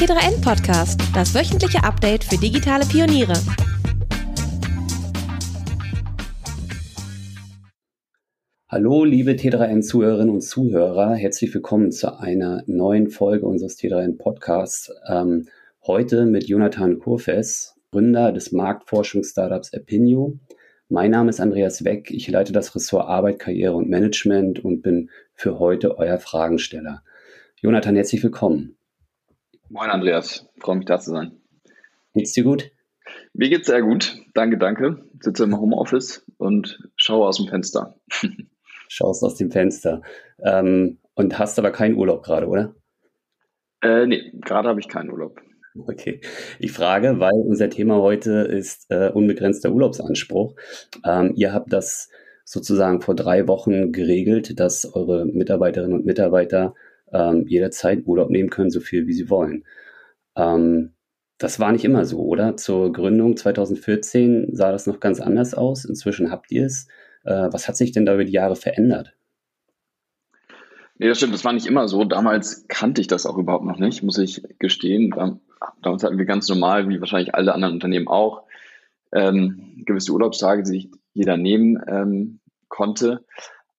T3N Podcast, das wöchentliche Update für digitale Pioniere. Hallo, liebe T3N-Zuhörerinnen und Zuhörer, herzlich willkommen zu einer neuen Folge unseres T3N Podcasts. Ähm, heute mit Jonathan Kurfes, Gründer des Marktforschungsstartups Epinio. Mein Name ist Andreas Weck, ich leite das Ressort Arbeit, Karriere und Management und bin für heute euer Fragensteller. Jonathan, herzlich willkommen. Moin Andreas, freue mich da zu sein. Geht's dir gut? Mir geht's sehr gut. Danke, danke. Sitze im Homeoffice und schaue aus dem Fenster. Schaust aus dem Fenster. Ähm, und hast aber keinen Urlaub gerade, oder? Äh, nee, gerade habe ich keinen Urlaub. Okay. Ich frage, weil unser Thema heute ist äh, unbegrenzter Urlaubsanspruch. Ähm, ihr habt das sozusagen vor drei Wochen geregelt, dass eure Mitarbeiterinnen und Mitarbeiter ähm, jederzeit Urlaub nehmen können, so viel wie sie wollen. Ähm, das war nicht immer so, oder? Zur Gründung 2014 sah das noch ganz anders aus. Inzwischen habt ihr es. Äh, was hat sich denn da über die Jahre verändert? Nee, das stimmt, das war nicht immer so. Damals kannte ich das auch überhaupt noch nicht, muss ich gestehen. Damals hatten wir ganz normal, wie wahrscheinlich alle anderen Unternehmen auch, ähm, gewisse Urlaubstage, die sich jeder nehmen ähm, konnte.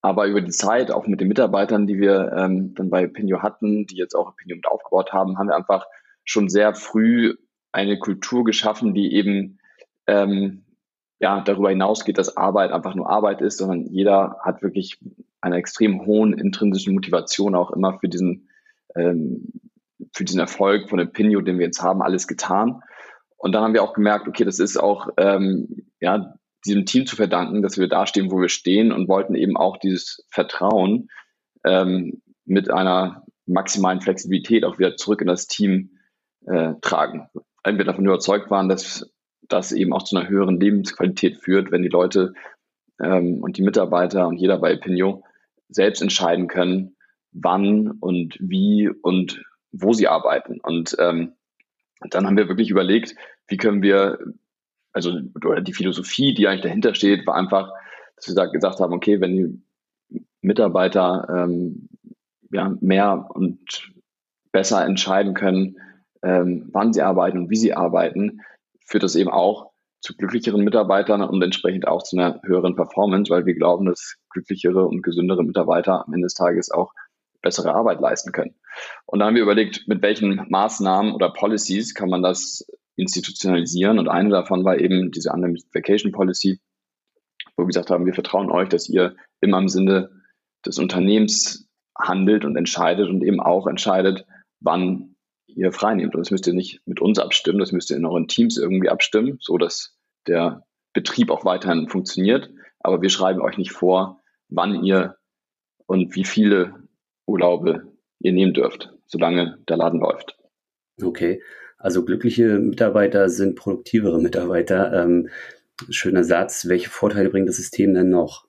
Aber über die Zeit, auch mit den Mitarbeitern, die wir ähm, dann bei Pinio hatten, die jetzt auch Pinio mit aufgebaut haben, haben wir einfach schon sehr früh eine Kultur geschaffen, die eben ähm, ja darüber hinausgeht, dass Arbeit einfach nur Arbeit ist, sondern jeder hat wirklich eine extrem hohen intrinsischen Motivation auch immer für diesen ähm, für diesen Erfolg von dem Pinio, den wir jetzt haben, alles getan. Und dann haben wir auch gemerkt, okay, das ist auch ähm, ja diesem Team zu verdanken, dass wir da stehen, wo wir stehen und wollten eben auch dieses Vertrauen ähm, mit einer maximalen Flexibilität auch wieder zurück in das Team äh, tragen. Weil wir davon überzeugt waren, dass das eben auch zu einer höheren Lebensqualität führt, wenn die Leute ähm, und die Mitarbeiter und jeder bei Pinot selbst entscheiden können, wann und wie und wo sie arbeiten. Und ähm, dann haben wir wirklich überlegt, wie können wir also oder die Philosophie, die eigentlich dahinter steht, war einfach, dass wir gesagt haben, okay, wenn die Mitarbeiter ähm, ja, mehr und besser entscheiden können, ähm, wann sie arbeiten und wie sie arbeiten, führt das eben auch zu glücklicheren Mitarbeitern und entsprechend auch zu einer höheren Performance, weil wir glauben, dass glücklichere und gesündere Mitarbeiter am Ende des Tages auch bessere Arbeit leisten können. Und da haben wir überlegt, mit welchen Maßnahmen oder Policies kann man das institutionalisieren. Und eine davon war eben diese Unlimited Vacation Policy, wo wir gesagt haben, wir vertrauen euch, dass ihr immer im Sinne des Unternehmens handelt und entscheidet und eben auch entscheidet, wann ihr freinehmt. Und das müsst ihr nicht mit uns abstimmen, das müsst ihr in euren Teams irgendwie abstimmen, so dass der Betrieb auch weiterhin funktioniert. Aber wir schreiben euch nicht vor, wann ihr und wie viele Urlaube ihr nehmen dürft, solange der Laden läuft. Okay. Also glückliche Mitarbeiter sind produktivere Mitarbeiter. Ähm, schöner Satz. Welche Vorteile bringt das System denn noch?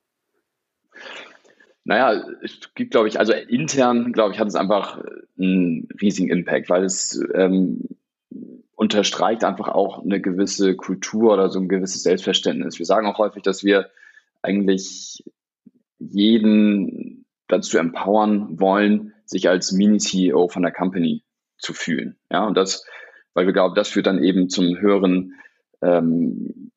Naja, es gibt, glaube ich, also intern, glaube ich, hat es einfach einen riesigen Impact, weil es ähm, unterstreicht einfach auch eine gewisse Kultur oder so ein gewisses Selbstverständnis. Wir sagen auch häufig, dass wir eigentlich jeden dazu empowern wollen, sich als Mini-CEO von der Company zu fühlen. Ja, und das weil wir glauben, das führt dann eben zum höheren, ähm,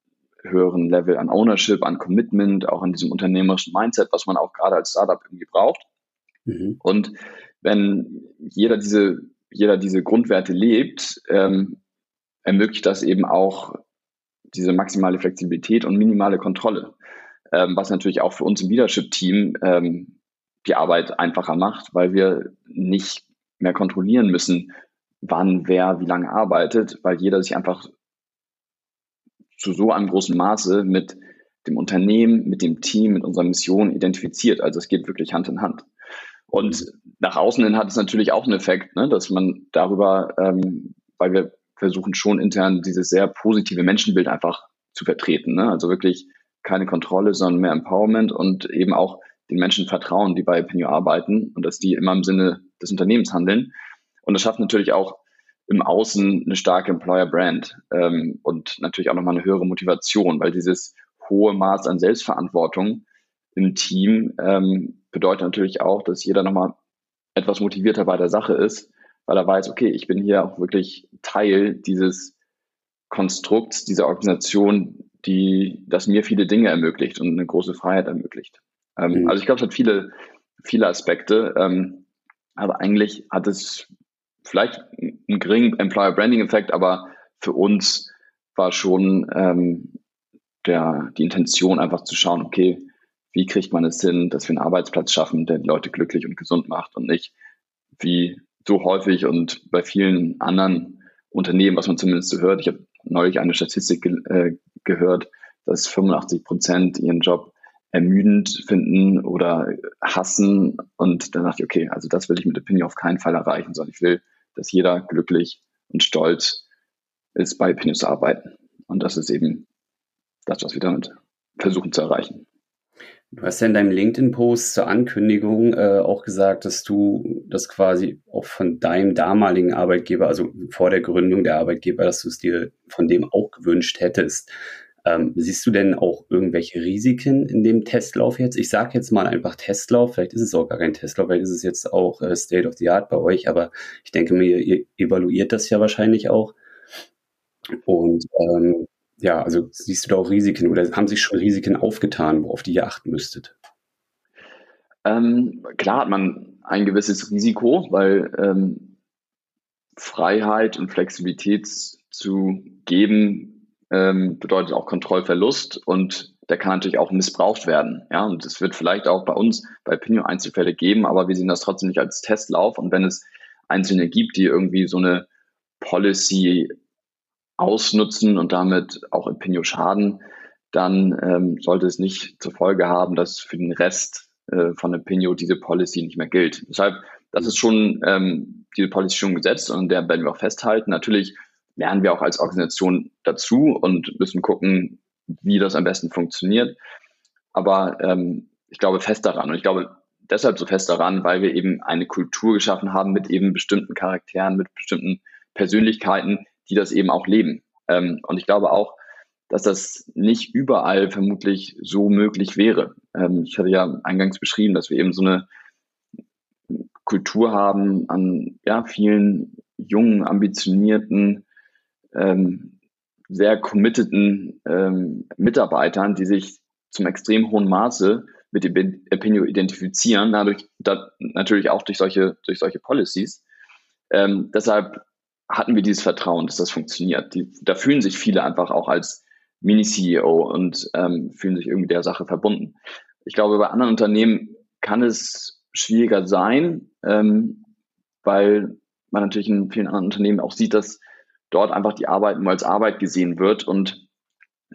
höheren Level an Ownership, an Commitment, auch an diesem unternehmerischen Mindset, was man auch gerade als Startup irgendwie braucht. Mhm. Und wenn jeder diese, jeder diese Grundwerte lebt, ähm, ermöglicht das eben auch diese maximale Flexibilität und minimale Kontrolle, ähm, was natürlich auch für uns im Leadership-Team ähm, die Arbeit einfacher macht, weil wir nicht mehr kontrollieren müssen, wann wer wie lange arbeitet, weil jeder sich einfach zu so einem großen Maße mit dem Unternehmen, mit dem Team, mit unserer Mission identifiziert. Also es geht wirklich Hand in Hand. Und nach außen hin hat es natürlich auch einen Effekt, ne, dass man darüber, ähm, weil wir versuchen schon intern dieses sehr positive Menschenbild einfach zu vertreten. Ne? Also wirklich keine Kontrolle, sondern mehr Empowerment und eben auch den Menschen vertrauen, die bei Pinio arbeiten und dass die immer im Sinne des Unternehmens handeln. Und das schafft natürlich auch im Außen eine starke Employer Brand ähm, und natürlich auch nochmal eine höhere Motivation, weil dieses hohe Maß an Selbstverantwortung im Team ähm, bedeutet natürlich auch, dass jeder nochmal etwas motivierter bei der Sache ist, weil er weiß, okay, ich bin hier auch wirklich Teil dieses Konstrukts, dieser Organisation, die das mir viele Dinge ermöglicht und eine große Freiheit ermöglicht. Ähm, mhm. Also ich glaube, es hat viele, viele Aspekte, ähm, aber eigentlich hat es vielleicht einen geringen Employer Branding Effekt, aber für uns war schon ähm, der, die Intention einfach zu schauen, okay, wie kriegt man es hin, dass wir einen Arbeitsplatz schaffen, der die Leute glücklich und gesund macht und nicht wie so häufig und bei vielen anderen Unternehmen, was man zumindest so hört. Ich habe neulich eine Statistik ge äh, gehört, dass 85 Prozent ihren Job ermüdend finden oder hassen. Und dann dachte ich, okay, also das will ich mit Opinion auf keinen Fall erreichen, sondern ich will, dass jeder glücklich und stolz ist, bei Opinion zu arbeiten. Und das ist eben das, was wir damit versuchen zu erreichen. Du hast ja in deinem LinkedIn-Post zur Ankündigung äh, auch gesagt, dass du das quasi auch von deinem damaligen Arbeitgeber, also vor der Gründung der Arbeitgeber, dass du es dir von dem auch gewünscht hättest. Ähm, siehst du denn auch irgendwelche Risiken in dem Testlauf jetzt? Ich sage jetzt mal einfach Testlauf, vielleicht ist es auch gar kein Testlauf, vielleicht ist es jetzt auch äh, State of the Art bei euch, aber ich denke mir, ihr evaluiert das ja wahrscheinlich auch. Und ähm, ja, also siehst du da auch Risiken oder haben sich schon Risiken aufgetan, worauf die ihr achten müsstet? Ähm, klar hat man ein gewisses Risiko, weil ähm, Freiheit und Flexibilität zu geben ähm, bedeutet auch Kontrollverlust und der kann natürlich auch missbraucht werden. Ja, und es wird vielleicht auch bei uns bei Pinio Einzelfälle geben, aber wir sehen das trotzdem nicht als Testlauf. Und wenn es Einzelne gibt, die irgendwie so eine Policy ausnutzen und damit auch Impinio schaden, dann ähm, sollte es nicht zur Folge haben, dass für den Rest äh, von Impinio diese Policy nicht mehr gilt. Deshalb, das ist schon ähm, diese Policy schon gesetzt und der werden wir auch festhalten. Natürlich lernen wir auch als Organisation dazu und müssen gucken, wie das am besten funktioniert. Aber ähm, ich glaube fest daran und ich glaube deshalb so fest daran, weil wir eben eine Kultur geschaffen haben mit eben bestimmten Charakteren, mit bestimmten Persönlichkeiten, die das eben auch leben. Ähm, und ich glaube auch, dass das nicht überall vermutlich so möglich wäre. Ähm, ich hatte ja eingangs beschrieben, dass wir eben so eine Kultur haben an ja, vielen jungen, ambitionierten, ähm, sehr committeden ähm, Mitarbeitern, die sich zum extrem hohen Maße mit dem Epinio identifizieren, dadurch da, natürlich auch durch solche, durch solche Policies. Ähm, deshalb hatten wir dieses Vertrauen, dass das funktioniert. Die, da fühlen sich viele einfach auch als Mini-CEO und ähm, fühlen sich irgendwie der Sache verbunden. Ich glaube, bei anderen Unternehmen kann es schwieriger sein, ähm, weil man natürlich in vielen anderen Unternehmen auch sieht, dass dort einfach die Arbeit nur als Arbeit gesehen wird und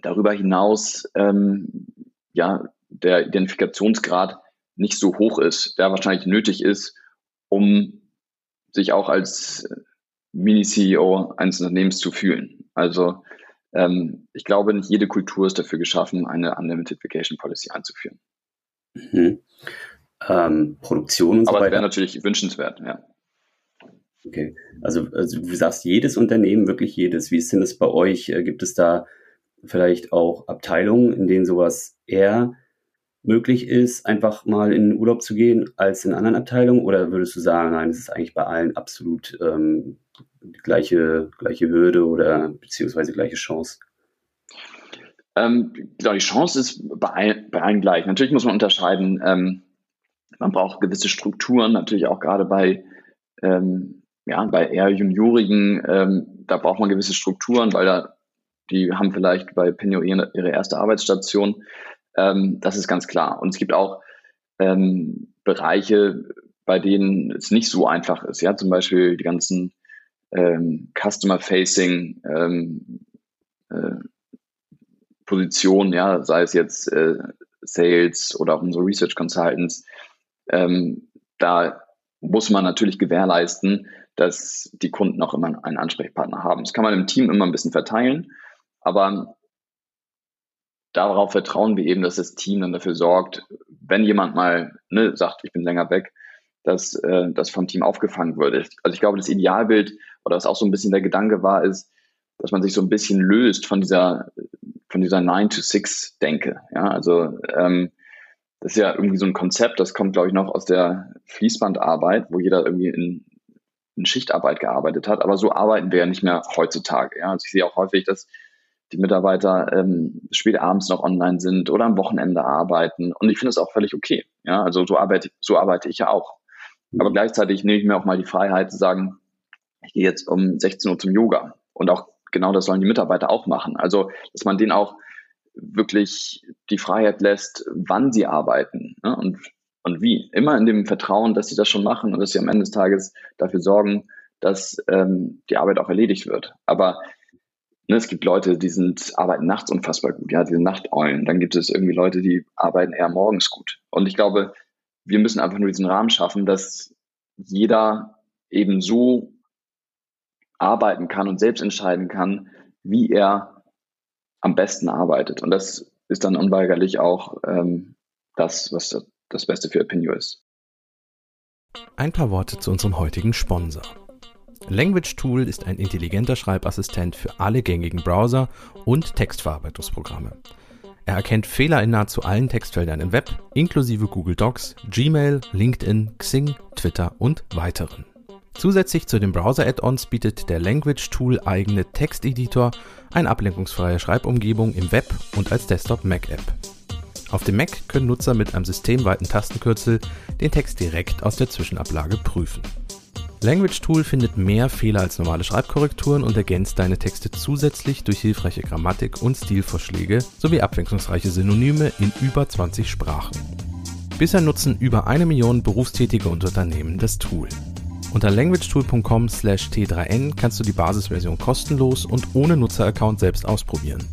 darüber hinaus ähm, ja der Identifikationsgrad nicht so hoch ist, der wahrscheinlich nötig ist, um sich auch als Mini-CEO eines Unternehmens zu fühlen. Also ähm, ich glaube, nicht jede Kultur ist dafür geschaffen, eine Unlimited Vacation Policy einzuführen. Mhm. Ähm, Produktion und so Aber es wäre natürlich wünschenswert, ja. Okay, also, also du sagst jedes Unternehmen, wirklich jedes. Wie ist denn das bei euch? Äh, gibt es da vielleicht auch Abteilungen, in denen sowas eher möglich ist, einfach mal in den Urlaub zu gehen als in anderen Abteilungen? Oder würdest du sagen, nein, es ist eigentlich bei allen absolut ähm, gleiche, gleiche Hürde oder beziehungsweise gleiche Chance? Ähm, genau, die Chance ist bei, bei allen gleich. Natürlich muss man unterscheiden, ähm, man braucht gewisse Strukturen, natürlich auch gerade bei, ähm, ja, bei eher Juniorigen, ähm, da braucht man gewisse Strukturen, weil da, die haben vielleicht bei Pinio ihre, ihre erste Arbeitsstation. Ähm, das ist ganz klar. Und es gibt auch ähm, Bereiche, bei denen es nicht so einfach ist. Ja, zum Beispiel die ganzen ähm, Customer-Facing ähm, äh, Positionen, ja, sei es jetzt äh, Sales oder auch unsere Research Consultants, ähm, da muss man natürlich gewährleisten, dass die Kunden auch immer einen Ansprechpartner haben. Das kann man im Team immer ein bisschen verteilen, aber darauf vertrauen wir eben, dass das Team dann dafür sorgt, wenn jemand mal ne, sagt, ich bin länger weg, dass äh, das vom Team aufgefangen wird. Also ich glaube, das Idealbild oder was auch so ein bisschen der Gedanke war, ist, dass man sich so ein bisschen löst von dieser von dieser 9-to-6-Denke. Ja, also ähm, das ist ja irgendwie so ein Konzept, das kommt, glaube ich, noch aus der Fließbandarbeit, wo jeder irgendwie in in Schichtarbeit gearbeitet hat. Aber so arbeiten wir ja nicht mehr heutzutage. Ja? Also ich sehe auch häufig, dass die Mitarbeiter ähm, spät abends noch online sind oder am Wochenende arbeiten. Und ich finde das auch völlig okay. Ja? Also so arbeite, so arbeite ich ja auch. Aber gleichzeitig nehme ich mir auch mal die Freiheit zu sagen, ich gehe jetzt um 16 Uhr zum Yoga. Und auch genau das sollen die Mitarbeiter auch machen. Also, dass man denen auch wirklich die Freiheit lässt, wann sie arbeiten ne? und, und wie. Immer in dem Vertrauen, dass sie das schon machen und dass sie am Ende des Tages dafür sorgen, dass ähm, die Arbeit auch erledigt wird. Aber ne, es gibt Leute, die sind, arbeiten nachts unfassbar gut, ja, diese Nachteulen. Dann gibt es irgendwie Leute, die arbeiten eher morgens gut. Und ich glaube, wir müssen einfach nur diesen Rahmen schaffen, dass jeder eben so arbeiten kann und selbst entscheiden kann, wie er am besten arbeitet. Und das ist dann unweigerlich auch ähm, das, was das Beste für Opinio ist. Ein paar Worte zu unserem heutigen Sponsor. Language Tool ist ein intelligenter Schreibassistent für alle gängigen Browser und Textverarbeitungsprogramme. Er erkennt Fehler in nahezu allen Textfeldern im Web, inklusive Google Docs, Gmail, LinkedIn, Xing, Twitter und weiteren. Zusätzlich zu den Browser-Add-ons bietet der Language Tool eigene Texteditor, eine ablenkungsfreie Schreibumgebung im Web und als Desktop-Mac-App. Auf dem Mac können Nutzer mit einem systemweiten Tastenkürzel den Text direkt aus der Zwischenablage prüfen. Language Tool findet mehr Fehler als normale Schreibkorrekturen und ergänzt deine Texte zusätzlich durch hilfreiche Grammatik und Stilvorschläge sowie abwechslungsreiche Synonyme in über 20 Sprachen. Bisher nutzen über eine Million berufstätige und Unternehmen das Tool. Unter languagetool.com/t3n kannst du die Basisversion kostenlos und ohne Nutzeraccount selbst ausprobieren.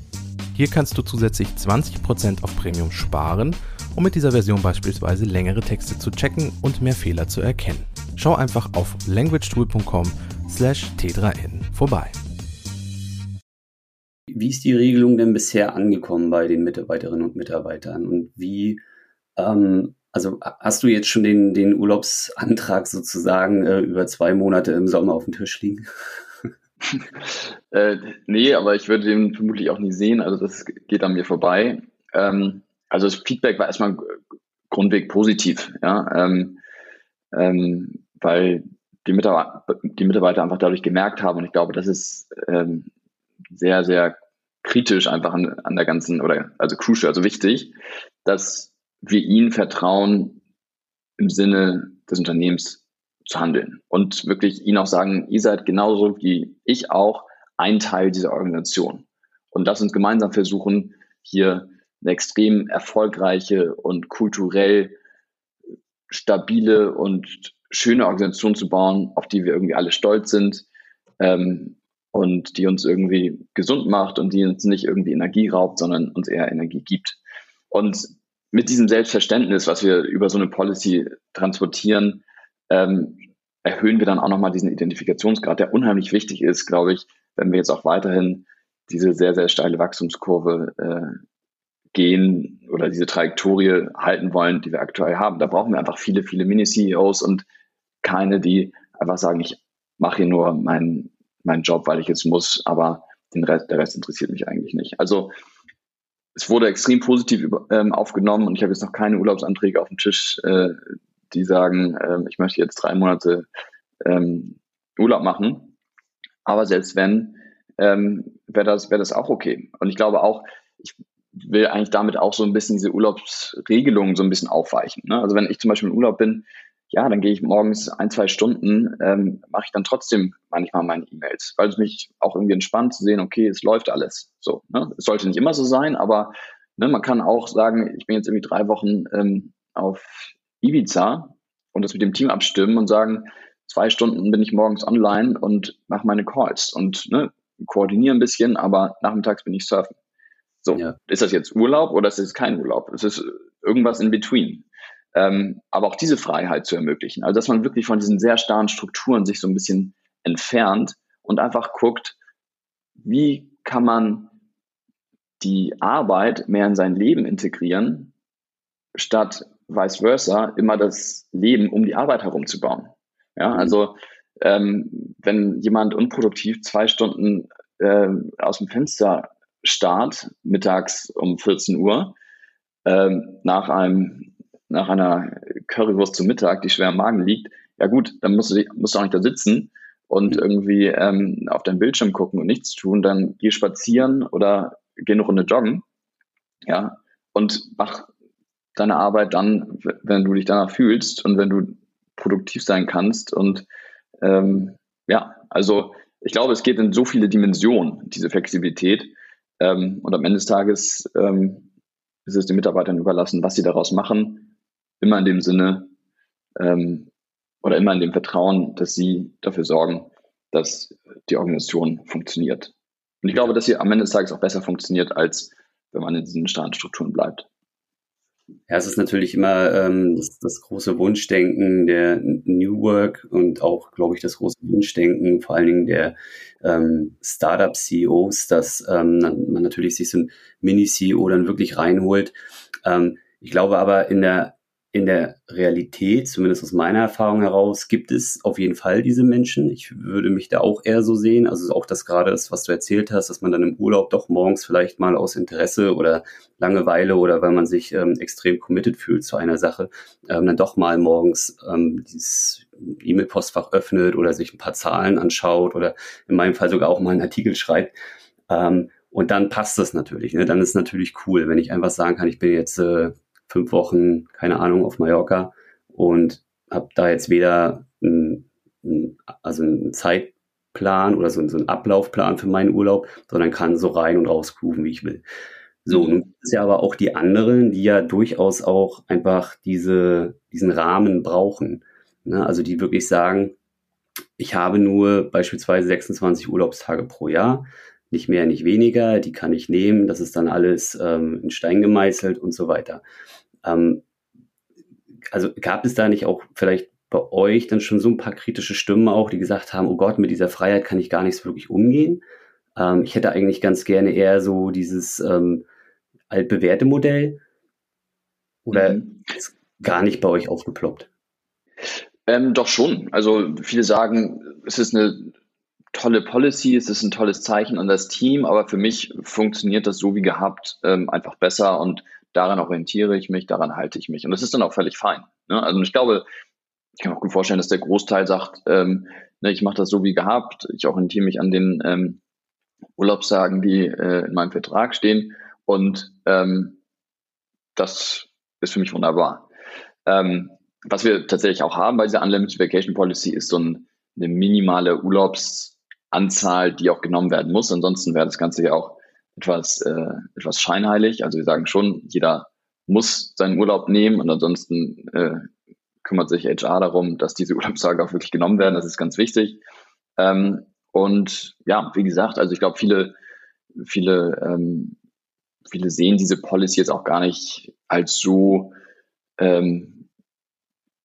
Hier kannst du zusätzlich 20% auf Premium sparen, um mit dieser Version beispielsweise längere Texte zu checken und mehr Fehler zu erkennen. Schau einfach auf languagetool.com/t3n vorbei. Wie ist die Regelung denn bisher angekommen bei den Mitarbeiterinnen und Mitarbeitern und wie ähm, also hast du jetzt schon den, den Urlaubsantrag sozusagen äh, über zwei Monate im Sommer auf dem Tisch liegen? Äh, nee, aber ich würde den vermutlich auch nie sehen. Also das geht an mir vorbei. Ähm, also das Feedback war erstmal grundweg positiv, ja, ähm, ähm, weil die Mitarbeiter, die Mitarbeiter einfach dadurch gemerkt haben und ich glaube, das ist ähm, sehr, sehr kritisch einfach an, an der ganzen oder also crucial, also wichtig, dass wir ihnen vertrauen, im Sinne des Unternehmens zu handeln und wirklich ihnen auch sagen, ihr seid genauso wie ich auch ein Teil dieser Organisation. Und lass uns gemeinsam versuchen, hier eine extrem erfolgreiche und kulturell stabile und schöne Organisation zu bauen, auf die wir irgendwie alle stolz sind ähm, und die uns irgendwie gesund macht und die uns nicht irgendwie Energie raubt, sondern uns eher Energie gibt. Und mit diesem Selbstverständnis, was wir über so eine Policy transportieren, ähm, erhöhen wir dann auch nochmal diesen Identifikationsgrad, der unheimlich wichtig ist, glaube ich, wenn wir jetzt auch weiterhin diese sehr, sehr steile Wachstumskurve äh, gehen oder diese Trajektorie halten wollen, die wir aktuell haben. Da brauchen wir einfach viele, viele Mini-CEOs und keine, die einfach sagen, ich mache hier nur meinen, meinen Job, weil ich jetzt muss, aber den Rest, der Rest interessiert mich eigentlich nicht. Also es wurde extrem positiv über, ähm, aufgenommen und ich habe jetzt noch keine Urlaubsanträge auf dem Tisch, äh, die sagen, ähm, ich möchte jetzt drei Monate ähm, Urlaub machen. Aber selbst wenn, ähm, wäre das, wäre das auch okay. Und ich glaube auch, ich will eigentlich damit auch so ein bisschen diese Urlaubsregelungen so ein bisschen aufweichen. Ne? Also wenn ich zum Beispiel im Urlaub bin, ja, dann gehe ich morgens ein, zwei Stunden, ähm, mache ich dann trotzdem manchmal meine E-Mails, weil es mich auch irgendwie entspannt zu sehen, okay, es läuft alles. So, ne? Es sollte nicht immer so sein, aber ne, man kann auch sagen, ich bin jetzt irgendwie drei Wochen ähm, auf Ibiza und das mit dem Team abstimmen und sagen, zwei Stunden bin ich morgens online und mache meine Calls und ne, koordiniere ein bisschen, aber nachmittags bin ich surfen. So, ja. ist das jetzt Urlaub oder ist es kein Urlaub? Es ist irgendwas in between ähm, aber auch diese Freiheit zu ermöglichen. Also dass man wirklich von diesen sehr starren Strukturen sich so ein bisschen entfernt und einfach guckt, wie kann man die Arbeit mehr in sein Leben integrieren, statt vice versa immer das Leben um die Arbeit herumzubauen. Ja, mhm. also ähm, wenn jemand unproduktiv zwei Stunden äh, aus dem Fenster starrt, mittags um 14 Uhr, äh, nach einem nach einer Currywurst zum Mittag, die schwer im Magen liegt, ja gut, dann musst du, musst du auch nicht da sitzen und mhm. irgendwie ähm, auf deinen Bildschirm gucken und nichts tun, dann geh spazieren oder geh eine Runde joggen, ja, und mach deine Arbeit dann, wenn du dich danach fühlst und wenn du produktiv sein kannst und ähm, ja, also ich glaube, es geht in so viele Dimensionen, diese Flexibilität. Ähm, und am Ende des Tages ähm, ist es den Mitarbeitern überlassen, was sie daraus machen. Immer in dem Sinne ähm, oder immer in dem Vertrauen, dass sie dafür sorgen, dass die Organisation funktioniert. Und ich glaube, dass sie am Ende des Tages auch besser funktioniert, als wenn man in diesen starren Strukturen bleibt. Ja, es ist natürlich immer ähm, das, das große Wunschdenken der New Work und auch, glaube ich, das große Wunschdenken vor allen Dingen der ähm, Startup-CEOs, dass ähm, man natürlich sich so ein Mini-CEO dann wirklich reinholt. Ähm, ich glaube aber in der in der Realität, zumindest aus meiner Erfahrung heraus, gibt es auf jeden Fall diese Menschen. Ich würde mich da auch eher so sehen. Also auch das gerade ist, was du erzählt hast, dass man dann im Urlaub doch morgens vielleicht mal aus Interesse oder Langeweile oder weil man sich ähm, extrem committed fühlt zu einer Sache, ähm, dann doch mal morgens ähm, dieses E-Mail-Postfach öffnet oder sich ein paar Zahlen anschaut oder in meinem Fall sogar auch mal einen Artikel schreibt. Ähm, und dann passt das natürlich. Ne? Dann ist natürlich cool, wenn ich einfach sagen kann, ich bin jetzt äh, fünf Wochen, keine Ahnung, auf Mallorca und habe da jetzt weder ein, also einen Zeitplan oder so, so einen Ablaufplan für meinen Urlaub, sondern kann so rein und raus grooven, wie ich will. So, nun gibt es ja aber auch die anderen, die ja durchaus auch einfach diese, diesen Rahmen brauchen. Ne? Also die wirklich sagen, ich habe nur beispielsweise 26 Urlaubstage pro Jahr, nicht mehr, nicht weniger, die kann ich nehmen, das ist dann alles ähm, in Stein gemeißelt und so weiter. Ähm, also gab es da nicht auch vielleicht bei euch dann schon so ein paar kritische Stimmen auch, die gesagt haben, oh Gott, mit dieser Freiheit kann ich gar nicht so wirklich umgehen. Ähm, ich hätte eigentlich ganz gerne eher so dieses ähm, altbewährte Modell oder mhm. ist gar nicht bei euch aufgeploppt? Ähm, doch schon. Also viele sagen, es ist eine tolle Policy, es ist ein tolles Zeichen an das Team, aber für mich funktioniert das so wie gehabt ähm, einfach besser und daran orientiere ich mich, daran halte ich mich. Und das ist dann auch völlig fein. Ne? Also ich glaube, ich kann mir auch gut vorstellen, dass der Großteil sagt, ähm, ne, ich mache das so wie gehabt, ich orientiere mich an den ähm, Urlaubstagen, die äh, in meinem Vertrag stehen und ähm, das ist für mich wunderbar. Ähm, was wir tatsächlich auch haben bei dieser Unlimited Vacation Policy ist so ein, eine minimale Urlaubsanzahl, die auch genommen werden muss. Ansonsten wäre das Ganze ja auch etwas, äh, etwas scheinheilig. Also wir sagen schon, jeder muss seinen Urlaub nehmen und ansonsten äh, kümmert sich HR darum, dass diese Urlaubstage auch wirklich genommen werden. Das ist ganz wichtig. Ähm, und ja, wie gesagt, also ich glaube, viele, viele, ähm, viele sehen diese Policy jetzt auch gar nicht als so ähm,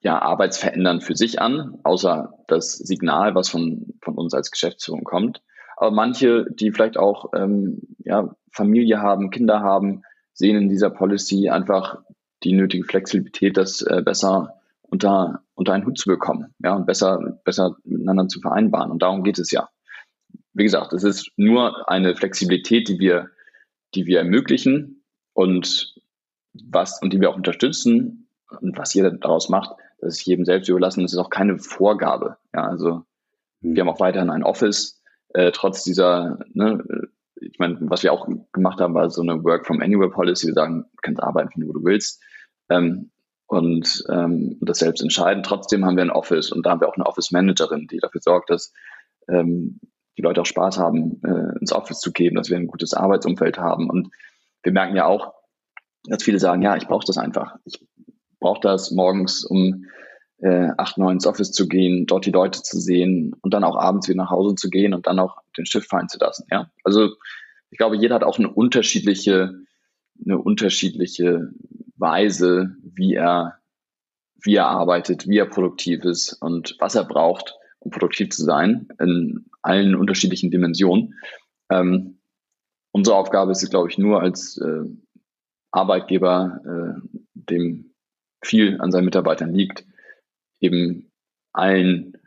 ja, arbeitsverändernd für sich an, außer das Signal, was von, von uns als Geschäftsführung kommt. Aber manche, die vielleicht auch ähm, ja, Familie haben, Kinder haben, sehen in dieser Policy einfach die nötige Flexibilität, das äh, besser unter, unter einen Hut zu bekommen, ja, und besser, besser miteinander zu vereinbaren. Und darum geht es ja. Wie gesagt, es ist nur eine Flexibilität, die wir, die wir ermöglichen und was, und die wir auch unterstützen und was jeder daraus macht, das ist jedem selbst überlassen. Das ist auch keine Vorgabe. Ja, also wir haben auch weiterhin ein Office, äh, trotz dieser, ne, ich meine, was wir auch gemacht haben, war so eine Work from Anywhere Policy. Wir sagen, du kannst arbeiten, von wo du willst. Ähm, und ähm, das selbst entscheiden. Trotzdem haben wir ein Office und da haben wir auch eine Office Managerin, die dafür sorgt, dass ähm, die Leute auch Spaß haben, äh, ins Office zu gehen, dass wir ein gutes Arbeitsumfeld haben. Und wir merken ja auch, dass viele sagen, ja, ich brauche das einfach. Ich brauche das morgens um äh, acht, neun ins Office zu gehen, dort die Leute zu sehen und dann auch abends wieder nach Hause zu gehen und dann auch den Schiff fallen zu lassen. Ja, also ich glaube, jeder hat auch eine unterschiedliche, eine unterschiedliche Weise, wie er, wie er arbeitet, wie er produktiv ist und was er braucht, um produktiv zu sein in allen unterschiedlichen Dimensionen. Ähm, unsere Aufgabe ist es, glaube ich, nur als äh, Arbeitgeber, äh, dem viel an seinen Mitarbeitern liegt, eben allen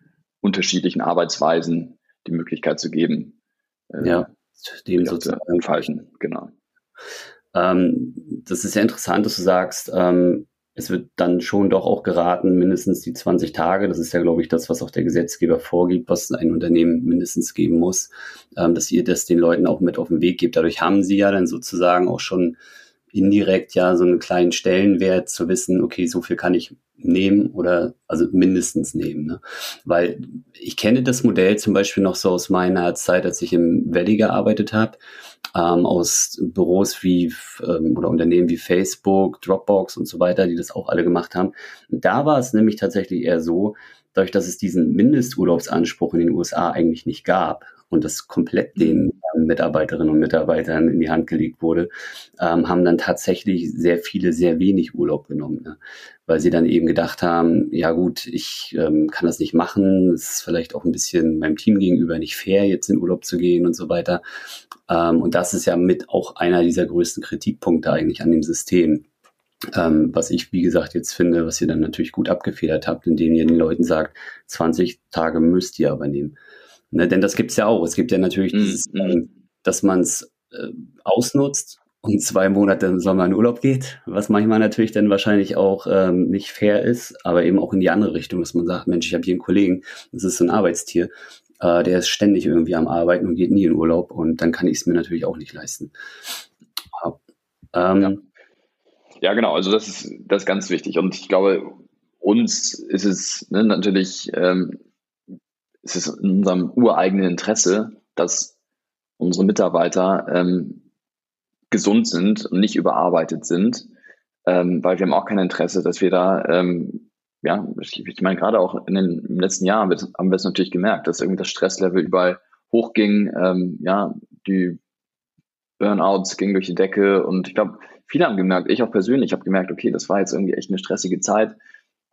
unterschiedlichen Arbeitsweisen die Möglichkeit zu geben, äh, ja, dem sozusagen zu entfalten. Genau. Ähm, das ist ja interessant, dass du sagst, ähm, es wird dann schon doch auch geraten, mindestens die 20 Tage, das ist ja, glaube ich, das, was auch der Gesetzgeber vorgibt, was ein Unternehmen mindestens geben muss, ähm, dass ihr das den Leuten auch mit auf den Weg gebt. Dadurch haben sie ja dann sozusagen auch schon indirekt ja so einen kleinen Stellenwert zu wissen, okay, so viel kann ich nehmen oder also mindestens nehmen. Ne? Weil ich kenne das Modell zum Beispiel noch so aus meiner Zeit, als ich im Valley gearbeitet habe, ähm, aus Büros wie ähm, oder Unternehmen wie Facebook, Dropbox und so weiter, die das auch alle gemacht haben. da war es nämlich tatsächlich eher so, dadurch, dass es diesen Mindesturlaubsanspruch in den USA eigentlich nicht gab, und das komplett den Mitarbeiterinnen und Mitarbeitern in die Hand gelegt wurde, ähm, haben dann tatsächlich sehr viele sehr wenig Urlaub genommen, ne? weil sie dann eben gedacht haben, ja gut, ich ähm, kann das nicht machen, es ist vielleicht auch ein bisschen meinem Team gegenüber nicht fair, jetzt in Urlaub zu gehen und so weiter. Ähm, und das ist ja mit auch einer dieser größten Kritikpunkte eigentlich an dem System. Ähm, was ich, wie gesagt, jetzt finde, was ihr dann natürlich gut abgefedert habt, indem ihr den Leuten sagt, 20 Tage müsst ihr aber nehmen. Ne, denn das gibt's ja auch. Es gibt ja natürlich mm, dieses, mm. dass man es äh, ausnutzt und zwei Monate im Sommer in Urlaub geht, was manchmal natürlich dann wahrscheinlich auch ähm, nicht fair ist, aber eben auch in die andere Richtung, dass man sagt, Mensch, ich habe hier einen Kollegen, das ist so ein Arbeitstier, äh, der ist ständig irgendwie am Arbeiten und geht nie in Urlaub und dann kann ich es mir natürlich auch nicht leisten. Ähm, ja. ja. genau, also das ist, das ist ganz wichtig und ich glaube, uns ist es ne, natürlich ähm, es ist in unserem ureigenen Interesse, dass unsere Mitarbeiter ähm, gesund sind und nicht überarbeitet sind, ähm, weil wir haben auch kein Interesse, dass wir da, ähm, ja, ich, ich meine, gerade auch in den, im letzten Jahr haben wir, haben wir es natürlich gemerkt, dass irgendwie das Stresslevel überall hochging, ähm, ja, die Burnouts gingen durch die Decke und ich glaube, viele haben gemerkt, ich auch persönlich habe gemerkt, okay, das war jetzt irgendwie echt eine stressige Zeit,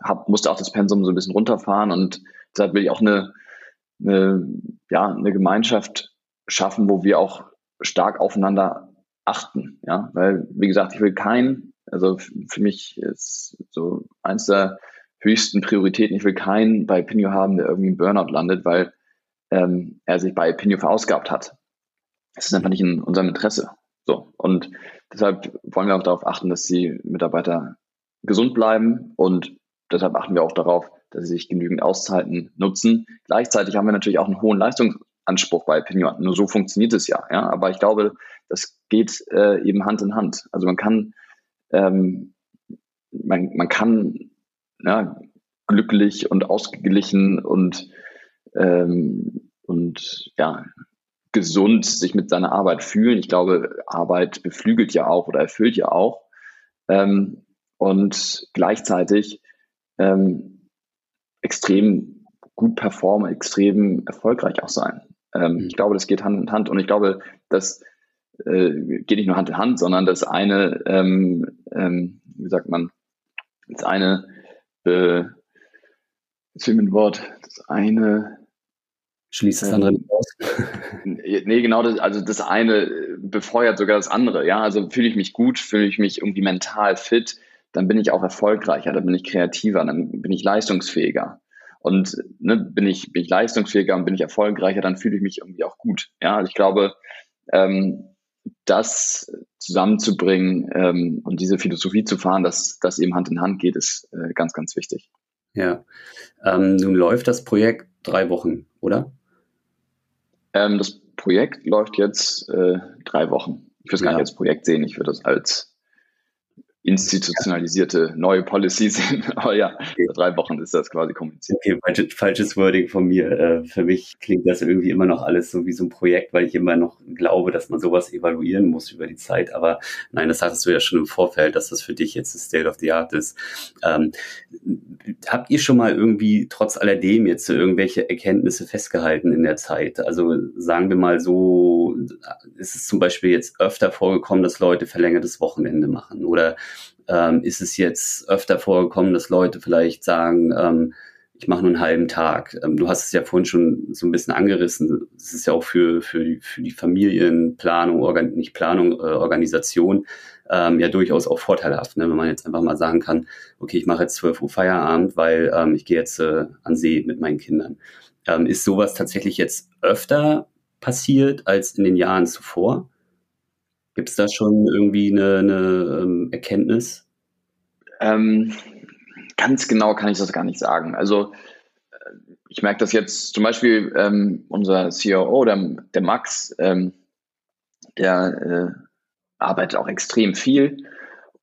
hab, musste auch das Pensum so ein bisschen runterfahren und deshalb will ich auch eine, eine, ja, eine Gemeinschaft schaffen, wo wir auch stark aufeinander achten. Ja, weil, wie gesagt, ich will keinen, also für mich ist so eins der höchsten Prioritäten, ich will keinen bei Pinio haben, der irgendwie im Burnout landet, weil ähm, er sich bei Pinio verausgabt hat. Es ist einfach nicht in unserem Interesse. So. Und deshalb wollen wir auch darauf achten, dass die Mitarbeiter gesund bleiben und deshalb achten wir auch darauf, dass sie sich genügend Auszeiten nutzen. Gleichzeitig haben wir natürlich auch einen hohen Leistungsanspruch bei Pinion. Nur so funktioniert es ja. ja? Aber ich glaube, das geht äh, eben Hand in Hand. Also man kann, ähm, man, man kann ja, glücklich und ausgeglichen und, ähm, und ja, gesund sich mit seiner Arbeit fühlen. Ich glaube, Arbeit beflügelt ja auch oder erfüllt ja auch. Ähm, und gleichzeitig ähm, extrem gut performen, extrem erfolgreich auch sein. Ähm, mhm. Ich glaube, das geht Hand in Hand und ich glaube, das äh, geht nicht nur Hand in Hand, sondern das eine, ähm, ähm, wie sagt man, das eine, äh, jetzt fehlt mir ein Wort, das eine schließt das andere nicht aus. nee, genau, das, also das eine befeuert sogar das andere, ja, also fühle ich mich gut, fühle ich mich irgendwie mental fit, dann bin ich auch erfolgreicher, dann bin ich kreativer, dann bin ich leistungsfähiger. Und ne, bin, ich, bin ich leistungsfähiger und bin ich erfolgreicher, dann fühle ich mich irgendwie auch gut. Ja, also ich glaube, ähm, das zusammenzubringen ähm, und diese Philosophie zu fahren, dass das eben Hand in Hand geht, ist äh, ganz, ganz wichtig. Ja. Ähm, nun läuft das Projekt drei Wochen, oder? Ähm, das Projekt läuft jetzt äh, drei Wochen. Ich würde es ja. gar nicht als Projekt sehen, ich würde das als institutionalisierte neue Policy sind. Aber ja, okay. drei Wochen ist das quasi kommuniziert. Okay, falsches, falsches Wording von mir. Äh, für mich klingt das irgendwie immer noch alles so wie so ein Projekt, weil ich immer noch glaube, dass man sowas evaluieren muss über die Zeit. Aber nein, das hattest du ja schon im Vorfeld, dass das für dich jetzt das State of the Art ist. Ähm, habt ihr schon mal irgendwie trotz alledem jetzt irgendwelche Erkenntnisse festgehalten in der Zeit? Also sagen wir mal so, ist es zum Beispiel jetzt öfter vorgekommen, dass Leute verlängertes Wochenende machen oder ähm, ist es jetzt öfter vorgekommen, dass Leute vielleicht sagen, ähm, ich mache nur einen halben Tag. Ähm, du hast es ja vorhin schon so ein bisschen angerissen. Es ist ja auch für, für, die, für die Familienplanung, Organ, nicht Planung, äh, Organisation ähm, ja durchaus auch vorteilhaft, ne? wenn man jetzt einfach mal sagen kann, okay, ich mache jetzt 12 Uhr Feierabend, weil ähm, ich gehe jetzt äh, an See mit meinen Kindern. Ähm, ist sowas tatsächlich jetzt öfter passiert als in den Jahren zuvor? Gibt es da schon irgendwie eine, eine ähm, Erkenntnis? Ähm, ganz genau kann ich das gar nicht sagen. Also ich merke das jetzt zum Beispiel ähm, unser COO, der, der Max, ähm, der äh, arbeitet auch extrem viel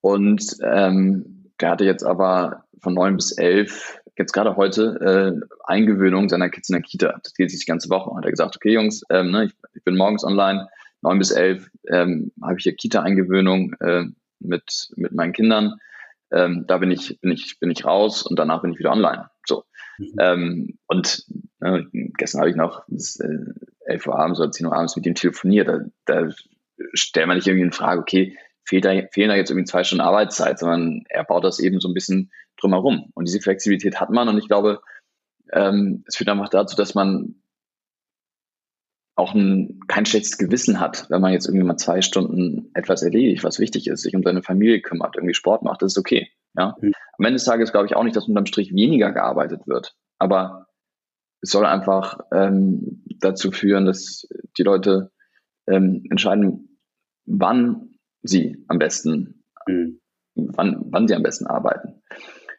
und ähm, der hatte jetzt aber von neun bis elf, jetzt gerade heute, äh, Eingewöhnung seiner Kids in der Kita. Das geht sich die ganze Woche. Hat er gesagt, okay Jungs, ähm, ne, ich, ich, bin morgens online, neun bis elf ähm, habe ich hier Kita-Eingewöhnung äh, mit, mit meinen Kindern. Ähm, da bin ich, bin ich, bin ich raus und danach bin ich wieder online. So. Mhm. Ähm, und äh, gestern habe ich noch bis äh, 11 Uhr abends oder 10 Uhr abends mit ihm telefoniert. Da, da stellt man nicht irgendwie in Frage, okay, fehlt da, fehlen da jetzt irgendwie zwei Stunden Arbeitszeit, sondern er baut das eben so ein bisschen drumherum. Und diese Flexibilität hat man und ich glaube, ähm, es führt einfach dazu, dass man auch ein, kein schlechtes Gewissen hat, wenn man jetzt irgendwie mal zwei Stunden etwas erledigt, was wichtig ist, sich um seine Familie kümmert, irgendwie Sport macht, das ist okay. Ja? Mhm. Am Ende des Tages glaube ich auch nicht, dass unterm Strich weniger gearbeitet wird. Aber es soll einfach ähm, dazu führen, dass die Leute ähm, entscheiden, wann sie am besten, mhm. wann, wann sie am besten arbeiten.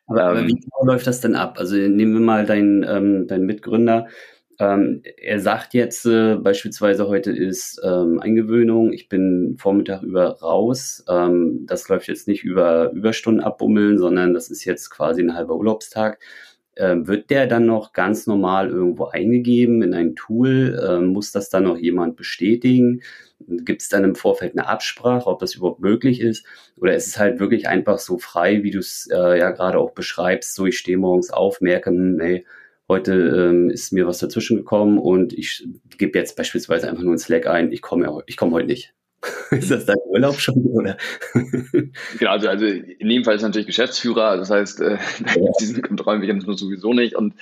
Aber, aber wie ähm, genau läuft das denn ab? Also nehmen wir mal deinen, ähm, deinen Mitgründer, ähm, er sagt jetzt äh, beispielsweise, heute ist ähm, Eingewöhnung, ich bin Vormittag über raus. Ähm, das läuft jetzt nicht über Überstunden abbummeln, sondern das ist jetzt quasi ein halber Urlaubstag. Ähm, wird der dann noch ganz normal irgendwo eingegeben in ein Tool? Ähm, muss das dann noch jemand bestätigen? Gibt es dann im Vorfeld eine Absprache, ob das überhaupt möglich ist? Oder ist es halt wirklich einfach so frei, wie du es äh, ja gerade auch beschreibst? So, ich stehe morgens auf, merke, hm, nee, heute ähm, ist mir was dazwischen gekommen und ich gebe jetzt beispielsweise einfach nur ein Slack ein, ich komme ich komme heute nicht. ist das dein Urlaub schon, oder? genau, also, also in dem Fall ist natürlich Geschäftsführer, das heißt, äh, ja. diesen Kontrollmechanismus sowieso nicht. Und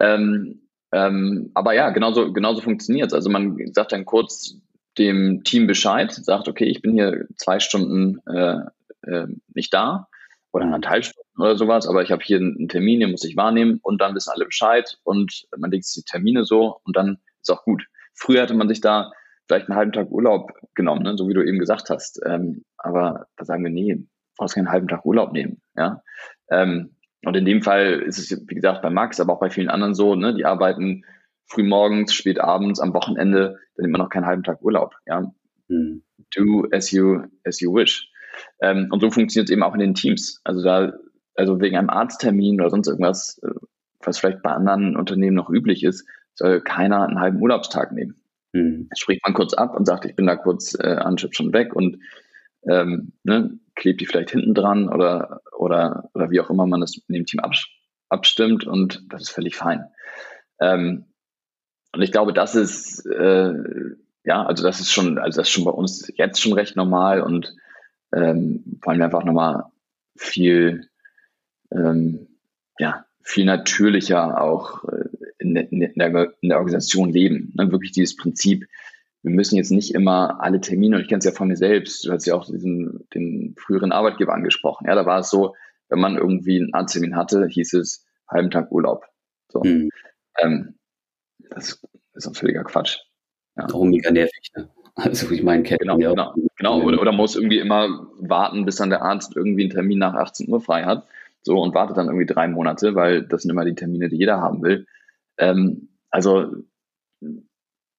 ähm, ähm, aber ja, genauso, genauso funktioniert es. Also man sagt dann kurz dem Team Bescheid, sagt, okay, ich bin hier zwei Stunden äh, äh, nicht da oder anderthalb Stunden oder sowas, aber ich habe hier einen Termin, den muss ich wahrnehmen und dann wissen alle Bescheid und man legt sich die Termine so und dann ist auch gut. Früher hatte man sich da vielleicht einen halben Tag Urlaub genommen, ne? so wie du eben gesagt hast. Ähm, aber da sagen wir, nee, brauchst keinen halben Tag Urlaub nehmen. Ja? Ähm, und in dem Fall ist es, wie gesagt, bei Max, aber auch bei vielen anderen so, ne? die arbeiten früh morgens, spät abends, am Wochenende, dann nimmt man noch keinen halben Tag Urlaub. Ja? Mhm. Do as you, as you wish. Ähm, und so funktioniert es eben auch in den Teams. Also da, also wegen einem Arzttermin oder sonst irgendwas, äh, was vielleicht bei anderen Unternehmen noch üblich ist, soll keiner einen halben Urlaubstag nehmen. Mhm. Spricht man kurz ab und sagt, ich bin da kurz äh, an Chip schon weg und ähm, ne, klebt die vielleicht hinten dran oder, oder, oder wie auch immer man das in dem Team abstimmt und das ist völlig fein. Ähm, und ich glaube, das ist äh, ja, also das ist schon, also das ist schon bei uns jetzt schon recht normal und ähm, vor allem einfach nochmal viel, ähm, ja, viel natürlicher auch äh, in, in, der, in der Organisation leben. Ne? Wirklich dieses Prinzip, wir müssen jetzt nicht immer alle Termine, und ich kenne es ja von mir selbst, du hast ja auch diesen, den früheren Arbeitgeber angesprochen. Ja, da war es so, wenn man irgendwie einen Arzttermin hatte, hieß es halben Tag Urlaub. So. Mhm. Ähm, das ist ein völliger Quatsch. Ja. Auch mega nervig, ne? Also ich meine, genau, ja. genau, genau. Oder, oder muss irgendwie immer warten, bis dann der Arzt irgendwie einen Termin nach 18 Uhr frei hat. So und wartet dann irgendwie drei Monate, weil das sind immer die Termine, die jeder haben will. Ähm, also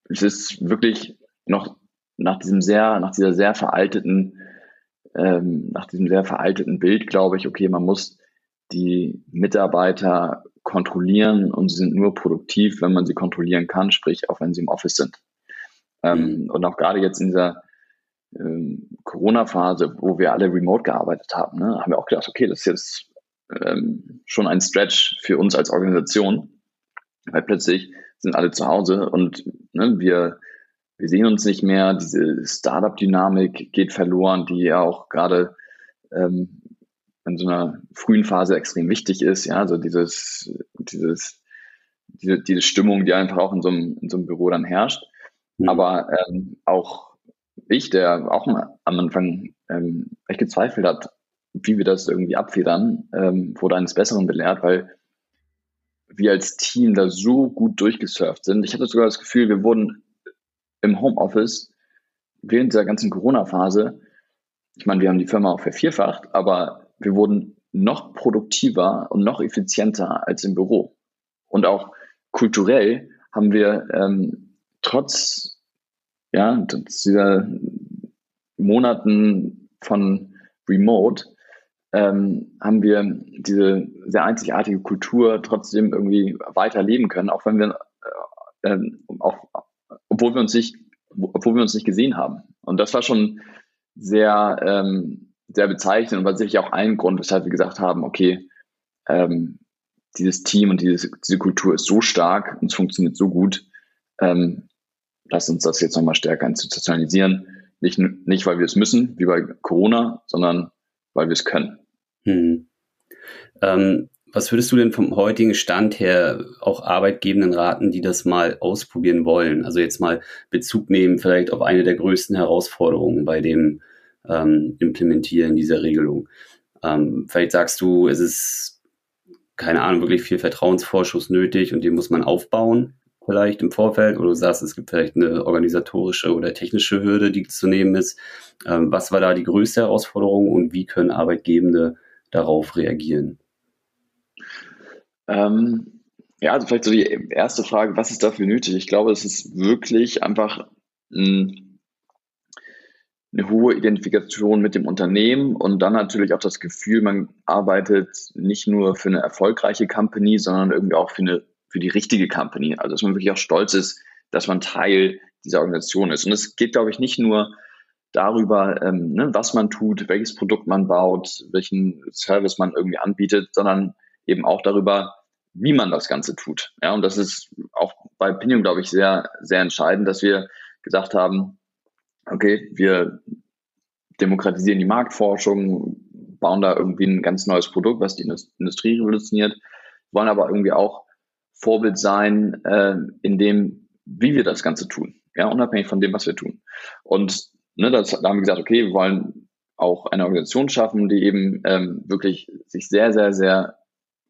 es ist wirklich noch nach diesem sehr, nach dieser sehr veralteten, ähm, nach diesem sehr veralteten Bild, glaube ich, okay, man muss die Mitarbeiter kontrollieren und sie sind nur produktiv, wenn man sie kontrollieren kann, sprich auch wenn sie im Office sind. Ähm, mhm. Und auch gerade jetzt in dieser ähm, Corona-Phase, wo wir alle remote gearbeitet haben, ne, haben wir auch gedacht, okay, das ist jetzt ähm, schon ein Stretch für uns als Organisation, weil plötzlich sind alle zu Hause und ne, wir, wir sehen uns nicht mehr, diese Startup-Dynamik geht verloren, die ja auch gerade ähm, in so einer frühen Phase extrem wichtig ist, ja, also dieses, dieses, diese, diese Stimmung, die einfach auch in so einem, in so einem Büro dann herrscht. Mhm. Aber ähm, auch ich, der auch am Anfang ähm, echt gezweifelt hat, wie wir das irgendwie abfedern, ähm, wurde eines Besseren belehrt, weil wir als Team da so gut durchgesurft sind. Ich hatte sogar das Gefühl, wir wurden im Homeoffice während dieser ganzen Corona-Phase, ich meine, wir haben die Firma auch vervierfacht, aber wir wurden noch produktiver und noch effizienter als im Büro. Und auch kulturell haben wir ähm, trotz ja, dieser Monaten von Remote ähm, haben wir diese sehr einzigartige Kultur trotzdem irgendwie weiterleben können, auch wenn wir äh, ähm, auch, obwohl wir uns nicht, obwohl wir uns nicht gesehen haben. Und das war schon sehr, ähm, sehr bezeichnend und war sicherlich auch ein Grund, weshalb wir gesagt haben, okay, ähm, dieses Team und diese, diese Kultur ist so stark und es funktioniert so gut, ähm, lass uns das jetzt nochmal stärker institutionalisieren. Nicht, nicht, weil wir es müssen, wie bei Corona, sondern weil wir es können. Hm. Ähm, was würdest du denn vom heutigen Stand her auch Arbeitgebenden raten, die das mal ausprobieren wollen? Also jetzt mal Bezug nehmen vielleicht auf eine der größten Herausforderungen bei dem ähm, Implementieren dieser Regelung. Ähm, vielleicht sagst du, es ist keine Ahnung, wirklich viel Vertrauensvorschuss nötig und den muss man aufbauen vielleicht im Vorfeld oder du sagst, es gibt vielleicht eine organisatorische oder technische Hürde, die zu nehmen ist. Ähm, was war da die größte Herausforderung und wie können Arbeitgebende darauf reagieren? Ähm, ja, also vielleicht so die erste Frage, was ist dafür nötig? Ich glaube, es ist wirklich einfach ein, eine hohe Identifikation mit dem Unternehmen und dann natürlich auch das Gefühl, man arbeitet nicht nur für eine erfolgreiche Company, sondern irgendwie auch für eine für die richtige Company. Also dass man wirklich auch stolz ist, dass man Teil dieser Organisation ist. Und es geht, glaube ich, nicht nur darüber, ähm, ne, was man tut, welches Produkt man baut, welchen Service man irgendwie anbietet, sondern eben auch darüber, wie man das Ganze tut. Ja, und das ist auch bei Pinion, glaube ich, sehr, sehr entscheidend, dass wir gesagt haben, okay, wir demokratisieren die Marktforschung, bauen da irgendwie ein ganz neues Produkt, was die Industrie revolutioniert, wollen aber irgendwie auch Vorbild sein äh, in dem, wie wir das Ganze tun, ja, unabhängig von dem, was wir tun. Und ne, das, da haben wir gesagt, okay, wir wollen auch eine Organisation schaffen, die eben ähm, wirklich sich sehr, sehr, sehr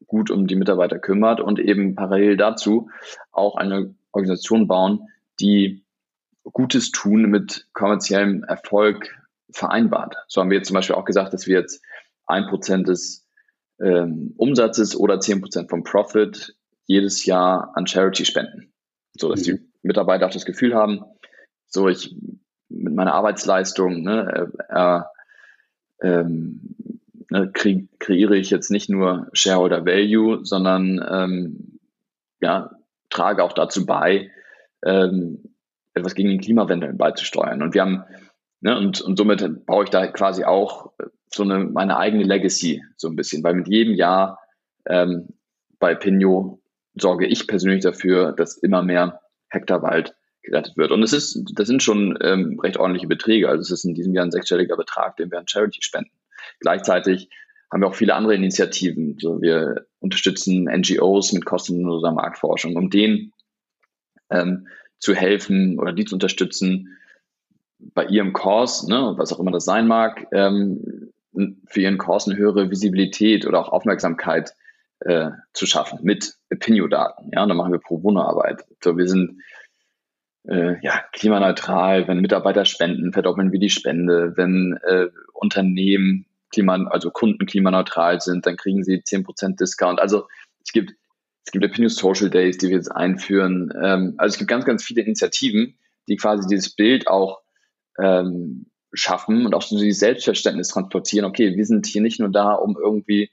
gut um die Mitarbeiter kümmert und eben parallel dazu auch eine Organisation bauen, die Gutes tun mit kommerziellem Erfolg vereinbart. So haben wir jetzt zum Beispiel auch gesagt, dass wir jetzt ein Prozent des ähm, Umsatzes oder zehn Prozent vom Profit jedes Jahr an Charity spenden. So dass mhm. die Mitarbeiter auch das Gefühl haben, so ich mit meiner Arbeitsleistung ne, äh, ähm, ne, kre kreiere ich jetzt nicht nur Shareholder Value, sondern ähm, ja, trage auch dazu bei, ähm, etwas gegen den Klimawandel beizusteuern. Und wir haben, ne, und, und somit baue ich da quasi auch so eine meine eigene Legacy so ein bisschen, weil mit jedem Jahr ähm, bei Pinot sorge ich persönlich dafür, dass immer mehr Hektar Wald gerettet wird. Und es ist, das sind schon ähm, recht ordentliche Beträge. Also es ist in diesem Jahr ein sechsstelliger Betrag, den wir an Charity spenden. Gleichzeitig haben wir auch viele andere Initiativen. So, wir unterstützen NGOs mit kostenloser Marktforschung, um denen ähm, zu helfen oder die zu unterstützen, bei ihrem Kurs, ne, was auch immer das sein mag, ähm, für ihren Kurs eine höhere Visibilität oder auch Aufmerksamkeit äh, zu schaffen mit Opinio-Daten. Ja, und dann machen wir pro Bono-Arbeit. So, wir sind äh, ja, klimaneutral, wenn Mitarbeiter spenden, verdoppeln wir die Spende. Wenn äh, Unternehmen, klima, also Kunden klimaneutral sind, dann kriegen sie 10% Discount. Also es gibt, es gibt Opinion Social Days, die wir jetzt einführen. Ähm, also es gibt ganz, ganz viele Initiativen, die quasi dieses Bild auch ähm, schaffen und auch so dieses Selbstverständnis transportieren. Okay, wir sind hier nicht nur da, um irgendwie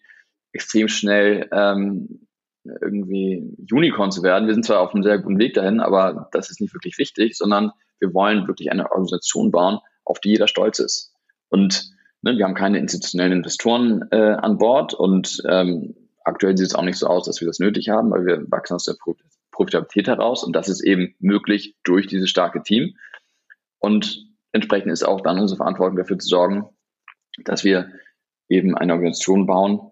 extrem schnell ähm, irgendwie Unicorn zu werden. Wir sind zwar auf einem sehr guten Weg dahin, aber das ist nicht wirklich wichtig, sondern wir wollen wirklich eine Organisation bauen, auf die jeder stolz ist. Und ne, wir haben keine institutionellen Investoren äh, an Bord und ähm, aktuell sieht es auch nicht so aus, dass wir das nötig haben, weil wir wachsen aus der Profitabilität heraus und das ist eben möglich durch dieses starke Team. Und entsprechend ist auch dann unsere Verantwortung dafür zu sorgen, dass wir eben eine Organisation bauen,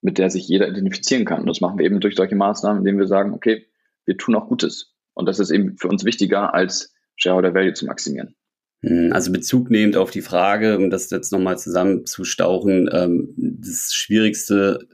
mit der sich jeder identifizieren kann. Und das machen wir eben durch solche Maßnahmen, indem wir sagen, okay, wir tun auch Gutes. Und das ist eben für uns wichtiger, als Shareholder Value zu maximieren. Hm, also Bezug nehmend auf die Frage, um das jetzt nochmal zusammenzustauchen, ähm, das Schwierigste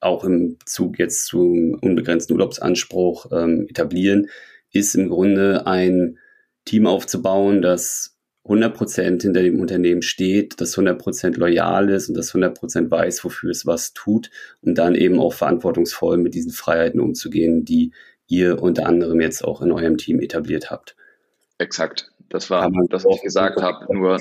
auch im Bezug jetzt zum unbegrenzten Urlaubsanspruch ähm, etablieren, ist im Grunde ein Team aufzubauen, das 100% hinter dem Unternehmen steht, das 100% loyal ist und das 100% weiß, wofür es was tut, um dann eben auch verantwortungsvoll mit diesen Freiheiten umzugehen, die ihr unter anderem jetzt auch in eurem Team etabliert habt. Exakt. Das war das, was ich gesagt habe, nur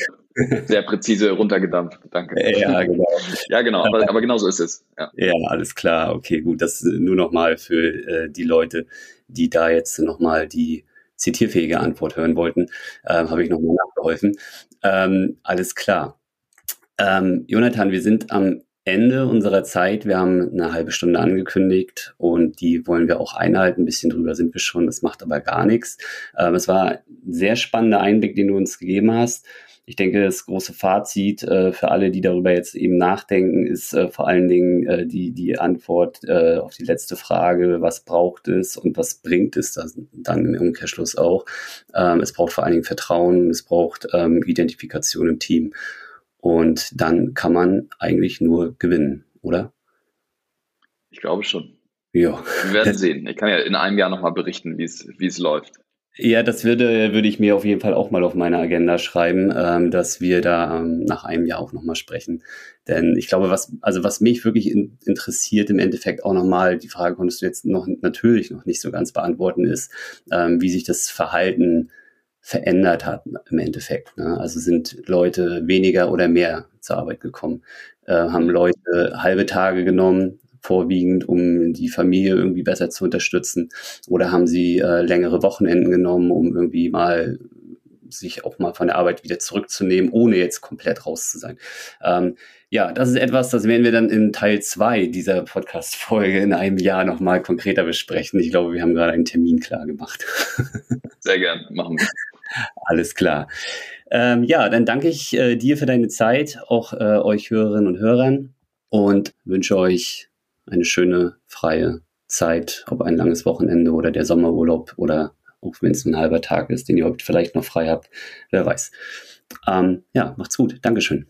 sehr präzise runtergedampft. Danke. Ja, genau. ja, genau, aber, aber genau so ist es. Ja. ja, alles klar. Okay, gut. Das nur nochmal für äh, die Leute, die da jetzt nochmal die zitierfähige Antwort hören wollten, äh, habe ich nochmal nachgeholfen. Ähm, alles klar. Ähm, Jonathan, wir sind am Ende unserer Zeit. Wir haben eine halbe Stunde angekündigt und die wollen wir auch einhalten. Ein bisschen drüber sind wir schon, das macht aber gar nichts. Ähm, es war ein sehr spannender Einblick, den du uns gegeben hast. Ich denke, das große Fazit äh, für alle, die darüber jetzt eben nachdenken, ist äh, vor allen Dingen äh, die, die Antwort äh, auf die letzte Frage, was braucht es und was bringt es das dann im Umkehrschluss auch. Ähm, es braucht vor allen Dingen Vertrauen, es braucht ähm, Identifikation im Team. Und dann kann man eigentlich nur gewinnen, oder? Ich glaube schon. Ja. Wir werden sehen. Ich kann ja in einem Jahr nochmal berichten, wie es, läuft. Ja, das würde, würde ich mir auf jeden Fall auch mal auf meine Agenda schreiben, ähm, dass wir da ähm, nach einem Jahr auch nochmal sprechen. Denn ich glaube, was, also was mich wirklich in, interessiert im Endeffekt auch nochmal, die Frage konntest du jetzt noch natürlich noch nicht so ganz beantworten, ist, ähm, wie sich das Verhalten verändert hat im Endeffekt. Ne? Also sind Leute weniger oder mehr zur Arbeit gekommen, äh, haben Leute halbe Tage genommen, vorwiegend, um die Familie irgendwie besser zu unterstützen? Oder haben sie äh, längere Wochenenden genommen, um irgendwie mal sich auch mal von der Arbeit wieder zurückzunehmen, ohne jetzt komplett raus zu sein? Ähm, ja, das ist etwas, das werden wir dann in Teil zwei dieser Podcast-Folge in einem Jahr nochmal konkreter besprechen. Ich glaube, wir haben gerade einen Termin klar gemacht. Sehr gern, machen wir. Alles klar. Ähm, ja, dann danke ich äh, dir für deine Zeit, auch äh, euch Hörerinnen und Hörern und wünsche euch eine schöne freie Zeit, ob ein langes Wochenende oder der Sommerurlaub oder auch wenn es ein halber Tag ist, den ihr vielleicht noch frei habt, wer weiß. Ähm, ja, macht's gut. Dankeschön.